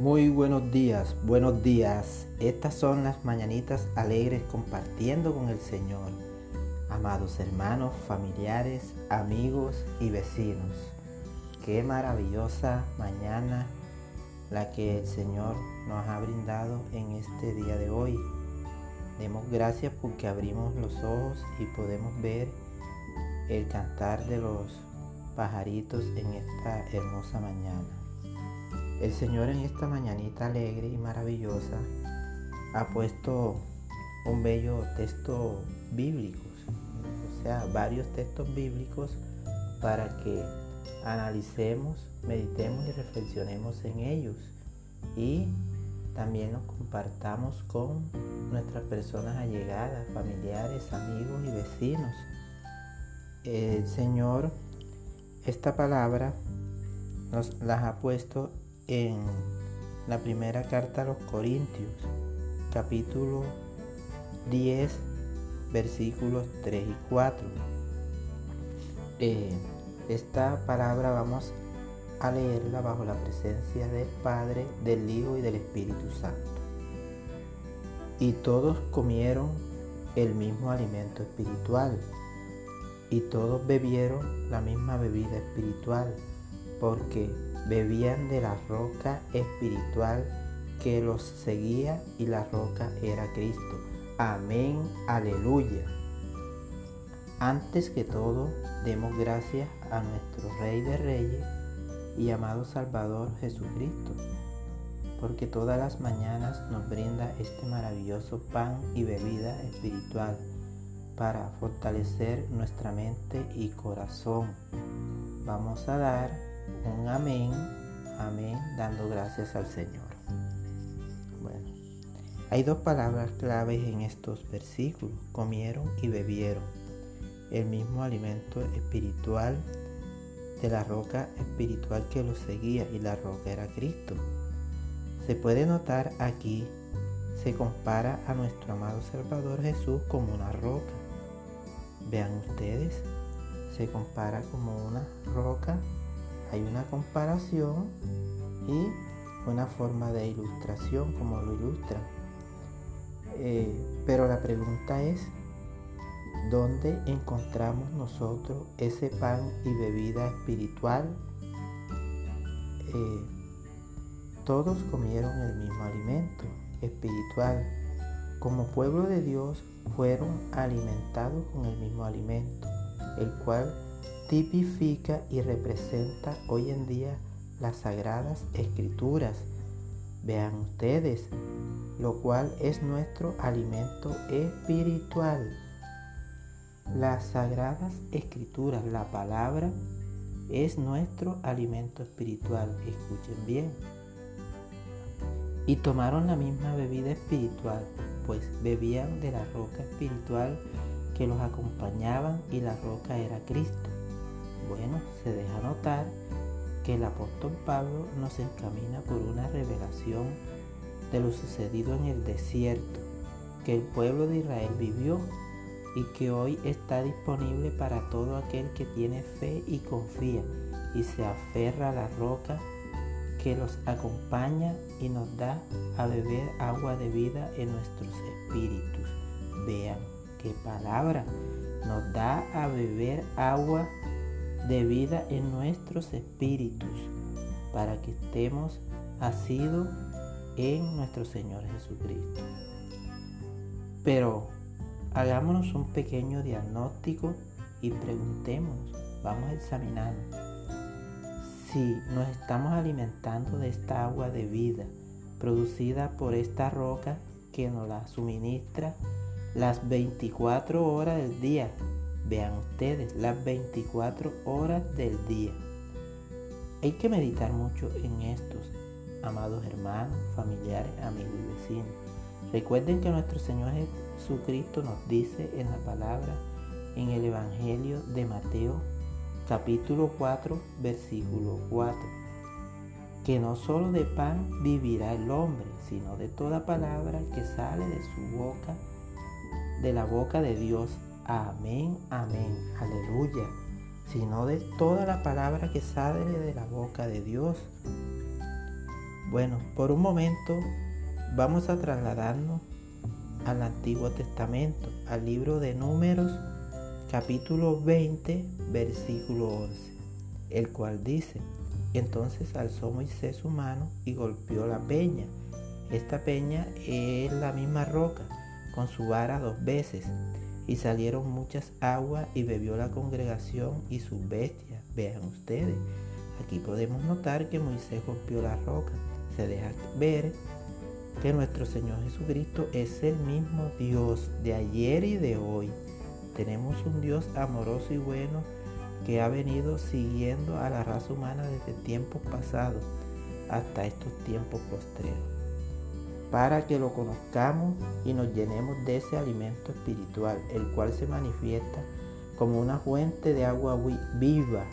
Muy buenos días, buenos días. Estas son las mañanitas alegres compartiendo con el Señor. Amados hermanos, familiares, amigos y vecinos. Qué maravillosa mañana la que el Señor nos ha brindado en este día de hoy. Demos gracias porque abrimos los ojos y podemos ver el cantar de los pajaritos en esta hermosa mañana. El Señor en esta mañanita alegre y maravillosa ha puesto un bello texto bíblico, o sea, varios textos bíblicos para que analicemos, meditemos y reflexionemos en ellos y también nos compartamos con nuestras personas allegadas, familiares, amigos y vecinos. El Señor esta palabra nos las ha puesto en la primera carta a los Corintios, capítulo 10, versículos 3 y 4. Eh, esta palabra vamos a leerla bajo la presencia del Padre, del Hijo y del Espíritu Santo. Y todos comieron el mismo alimento espiritual y todos bebieron la misma bebida espiritual, porque bebían de la roca espiritual que los seguía y la roca era Cristo. Amén, aleluya. Antes que todo, demos gracias a nuestro Rey de Reyes y amado Salvador Jesucristo, porque todas las mañanas nos brinda este maravilloso pan y bebida espiritual para fortalecer nuestra mente y corazón. Vamos a dar un amén, amén, dando gracias al Señor. Bueno, hay dos palabras claves en estos versículos, comieron y bebieron. El mismo alimento espiritual de la roca espiritual que los seguía y la roca era Cristo. Se puede notar aquí, se compara a nuestro amado Salvador Jesús como una roca Vean ustedes, se compara como una roca, hay una comparación y una forma de ilustración como lo ilustran. Eh, pero la pregunta es, ¿dónde encontramos nosotros ese pan y bebida espiritual? Eh, todos comieron el mismo alimento espiritual. Como pueblo de Dios fueron alimentados con el mismo alimento, el cual tipifica y representa hoy en día las sagradas escrituras. Vean ustedes, lo cual es nuestro alimento espiritual. Las sagradas escrituras, la palabra, es nuestro alimento espiritual. Escuchen bien. Y tomaron la misma bebida espiritual pues bebían de la roca espiritual que los acompañaban y la roca era Cristo. Bueno, se deja notar que el apóstol Pablo nos encamina por una revelación de lo sucedido en el desierto, que el pueblo de Israel vivió y que hoy está disponible para todo aquel que tiene fe y confía y se aferra a la roca que los acompaña y nos da a beber agua de vida en nuestros espíritus. Vean qué palabra. Nos da a beber agua de vida en nuestros espíritus para que estemos asidos en nuestro Señor Jesucristo. Pero hagámonos un pequeño diagnóstico y preguntémonos, vamos a examinarnos si nos estamos alimentando de esta agua de vida producida por esta roca que nos la suministra las 24 horas del día. Vean ustedes, las 24 horas del día. Hay que meditar mucho en estos, amados hermanos, familiares, amigos y vecinos. Recuerden que nuestro Señor Jesucristo nos dice en la palabra, en el Evangelio de Mateo capítulo 4, versículo 4. Que no solo de pan vivirá el hombre, sino de toda palabra que sale de su boca, de la boca de Dios. Amén, amén, aleluya. Sino de toda la palabra que sale de la boca de Dios. Bueno, por un momento vamos a trasladarnos al Antiguo Testamento, al libro de Números, capítulo 20, versículo 11, el cual dice, entonces alzó Moisés su mano y golpeó la peña. Esta peña es la misma roca, con su vara dos veces, y salieron muchas aguas y bebió la congregación y sus bestias. Vean ustedes, aquí podemos notar que Moisés golpeó la roca. Se deja ver que nuestro Señor Jesucristo es el mismo Dios de ayer y de hoy. Tenemos un Dios amoroso y bueno que ha venido siguiendo a la raza humana desde tiempos pasados hasta estos tiempos postreros, para que lo conozcamos y nos llenemos de ese alimento espiritual, el cual se manifiesta como una fuente de agua viva.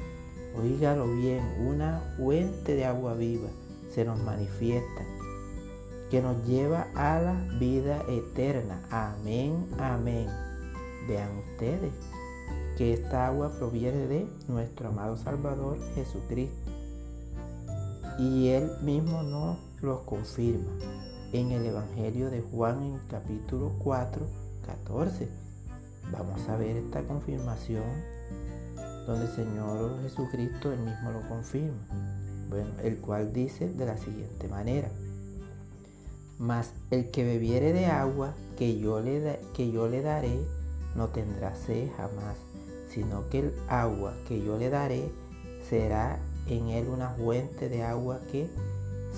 Oígalo bien, una fuente de agua viva se nos manifiesta, que nos lleva a la vida eterna. Amén, amén. Vean ustedes que esta agua proviene de nuestro amado Salvador Jesucristo. Y Él mismo nos lo confirma en el Evangelio de Juan en capítulo 4, 14. Vamos a ver esta confirmación donde el Señor Jesucristo Él mismo lo confirma. Bueno, el cual dice de la siguiente manera. Mas el que bebiere de agua que yo le, que yo le daré no tendrá sed jamás, sino que el agua que yo le daré será en él una fuente de agua que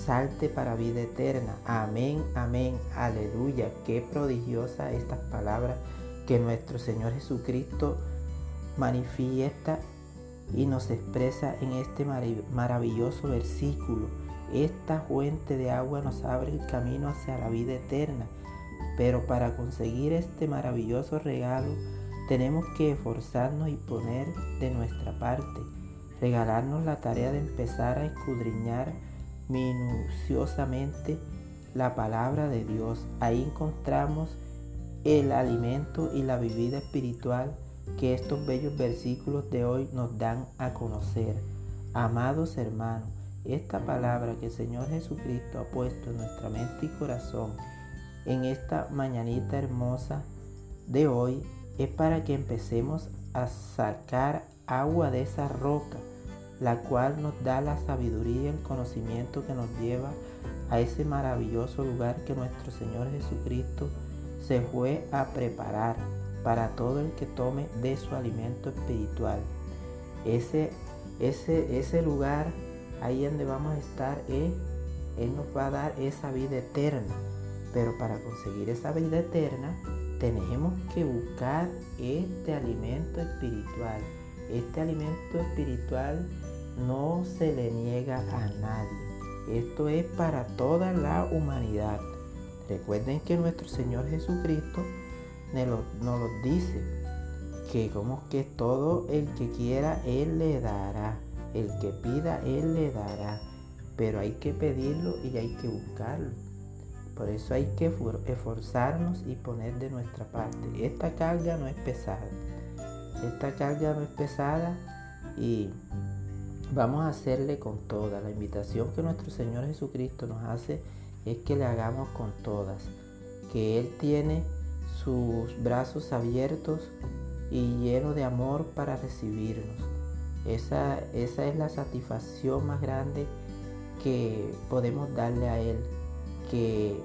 salte para vida eterna. Amén, amén, aleluya. Qué prodigiosa estas palabras que nuestro Señor Jesucristo manifiesta y nos expresa en este maravilloso versículo. Esta fuente de agua nos abre el camino hacia la vida eterna. Pero para conseguir este maravilloso regalo tenemos que esforzarnos y poner de nuestra parte. Regalarnos la tarea de empezar a escudriñar minuciosamente la palabra de Dios. Ahí encontramos el alimento y la bebida espiritual que estos bellos versículos de hoy nos dan a conocer. Amados hermanos, esta palabra que el Señor Jesucristo ha puesto en nuestra mente y corazón en esta mañanita hermosa de hoy es para que empecemos a sacar agua de esa roca, la cual nos da la sabiduría y el conocimiento que nos lleva a ese maravilloso lugar que nuestro Señor Jesucristo se fue a preparar para todo el que tome de su alimento espiritual. Ese, ese, ese lugar, ahí donde vamos a estar, es, Él nos va a dar esa vida eterna. Pero para conseguir esa vida eterna, tenemos que buscar este alimento espiritual. Este alimento espiritual no se le niega a nadie. Esto es para toda la humanidad. Recuerden que nuestro Señor Jesucristo nos lo, dice que como que todo el que quiera Él le dará. El que pida Él le dará. Pero hay que pedirlo y hay que buscarlo. Por eso hay que esforzarnos y poner de nuestra parte. Esta carga no es pesada. Esta carga no es pesada y vamos a hacerle con toda. La invitación que nuestro Señor Jesucristo nos hace es que le hagamos con todas. Que Él tiene sus brazos abiertos y lleno de amor para recibirnos. Esa, esa es la satisfacción más grande que podemos darle a Él, que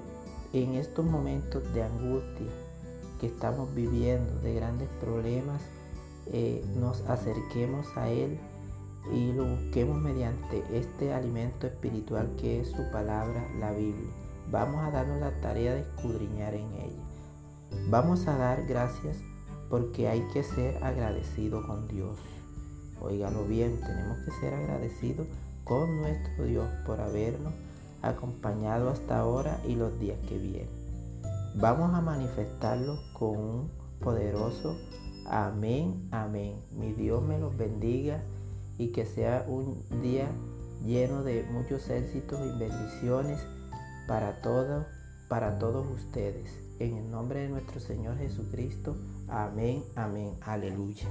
en estos momentos de angustia que estamos viviendo, de grandes problemas, eh, nos acerquemos a Él y lo busquemos mediante este alimento espiritual que es su palabra, la Biblia. Vamos a darnos la tarea de escudriñar en ella. Vamos a dar gracias porque hay que ser agradecido con Dios. Óigalo bien, tenemos que ser agradecidos con nuestro Dios por habernos acompañado hasta ahora y los días que vienen. Vamos a manifestarlo con un poderoso amén, amén. Mi Dios me los bendiga y que sea un día lleno de muchos éxitos y bendiciones para todos, para todos ustedes. En el nombre de nuestro Señor Jesucristo. Amén, amén. Aleluya.